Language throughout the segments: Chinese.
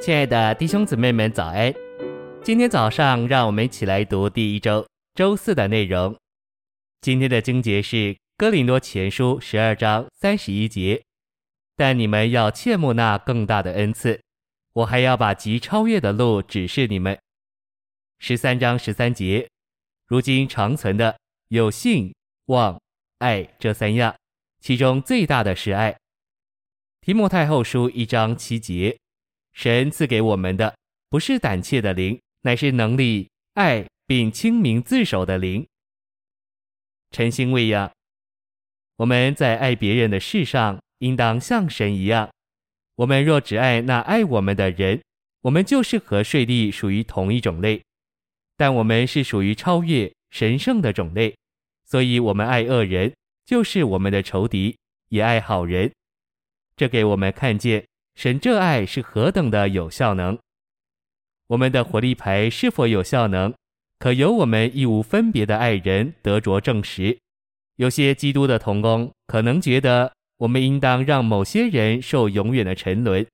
亲爱的弟兄姊妹们，早安！今天早上，让我们一起来读第一周周四的内容。今天的经节是哥林多前书十二章三十一节。但你们要切慕那更大的恩赐，我还要把极超越的路指示你们。十三章十三节，如今长存的有信、望、爱这三样，其中最大的是爱。提摩太后书一章七节。神赐给我们的不是胆怯的灵，乃是能力、爱并清明自守的灵。晨星喂养，我们在爱别人的事上，应当像神一样。我们若只爱那爱我们的人，我们就是和税吏属于同一种类。但我们是属于超越神圣的种类，所以我们爱恶人，就是我们的仇敌，也爱好人。这给我们看见。神这爱是何等的有效能！我们的活力牌是否有效能，可由我们义无分别的爱人得着证实。有些基督的同工可能觉得，我们应当让某些人受永远的沉沦。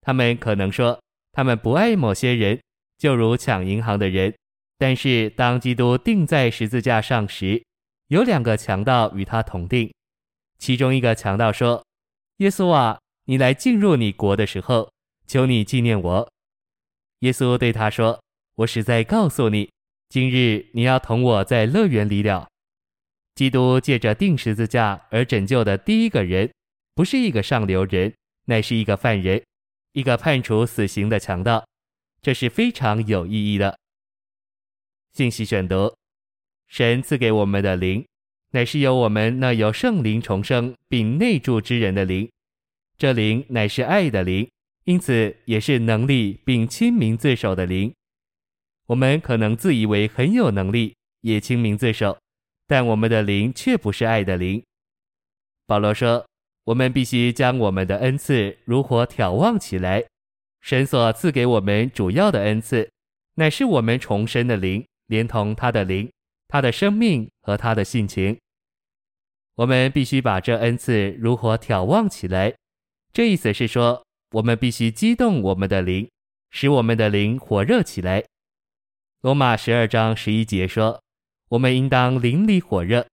他们可能说，他们不爱某些人，就如抢银行的人。但是当基督钉在十字架上时，有两个强盗与他同钉，其中一个强盗说：“耶稣啊。”你来进入你国的时候，求你纪念我。耶稣对他说：“我实在告诉你，今日你要同我在乐园里了。”基督借着钉十字架而拯救的第一个人，不是一个上流人，乃是一个犯人，一个判处死刑的强盗。这是非常有意义的。信息选读：神赐给我们的灵，乃是由我们那有圣灵重生并内住之人的灵。这灵乃是爱的灵，因此也是能力并亲民自守的灵。我们可能自以为很有能力，也亲民自守，但我们的灵却不是爱的灵。保罗说：“我们必须将我们的恩赐如火眺望起来。神所赐给我们主要的恩赐，乃是我们重生的灵，连同他的灵、他的生命和他的性情。我们必须把这恩赐如火眺望起来。”这意思是说，我们必须激动我们的灵，使我们的灵火热起来。罗马十二章十一节说，我们应当灵里火热。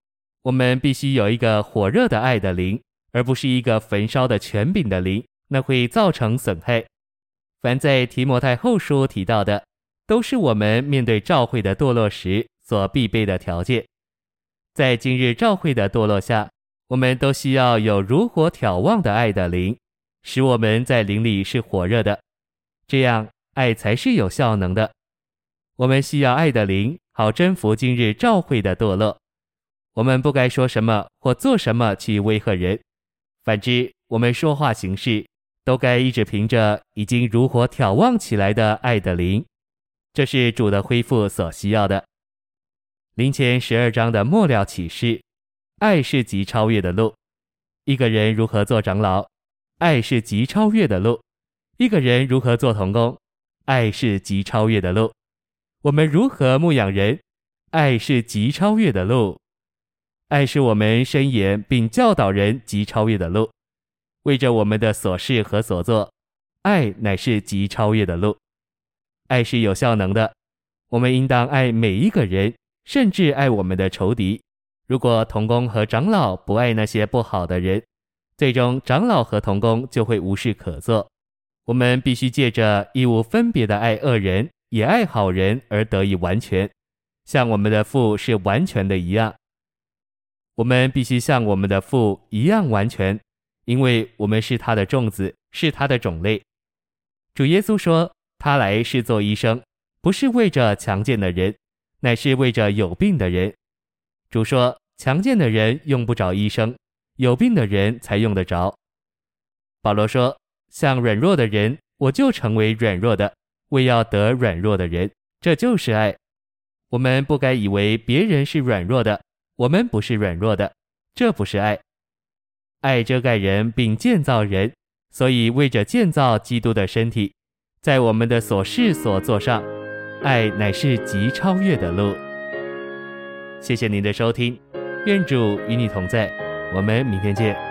我们必须有一个火热的爱的灵，而不是一个焚烧的权柄的灵，那会造成损害。凡在提摩太后书提到的，都是我们面对教会的堕落时所必备的条件。在今日教会的堕落下，我们都需要有如火挑旺的爱的灵。使我们在灵里是火热的，这样爱才是有效能的。我们需要爱的灵，好征服今日教会的堕落。我们不该说什么或做什么去威吓人，反之，我们说话行事都该一直凭着已经如火挑旺起来的爱的灵。这是主的恢复所需要的。灵前十二章的末了启示，爱是极超越的路。一个人如何做长老？爱是极超越的路，一个人如何做童工？爱是极超越的路。我们如何牧养人？爱是极超越的路。爱是我们申言并教导人极超越的路。为着我们的所事和所做，爱乃是极超越的路。爱是有效能的。我们应当爱每一个人，甚至爱我们的仇敌。如果童工和长老不爱那些不好的人，最终，长老和童工就会无事可做。我们必须借着义无分别的爱恶人，也爱好人而得以完全，像我们的父是完全的一样。我们必须像我们的父一样完全，因为我们是他的种子，是他的种类。主耶稣说，他来是做医生，不是为着强健的人，乃是为着有病的人。主说，强健的人用不着医生。有病的人才用得着。保罗说：“像软弱的人，我就成为软弱的，为要得软弱的人。这就是爱。我们不该以为别人是软弱的，我们不是软弱的，这不是爱。爱遮盖人并建造人，所以为着建造基督的身体，在我们的所事所做上，爱乃是极超越的路。”谢谢您的收听，愿主与你同在。我们明天见。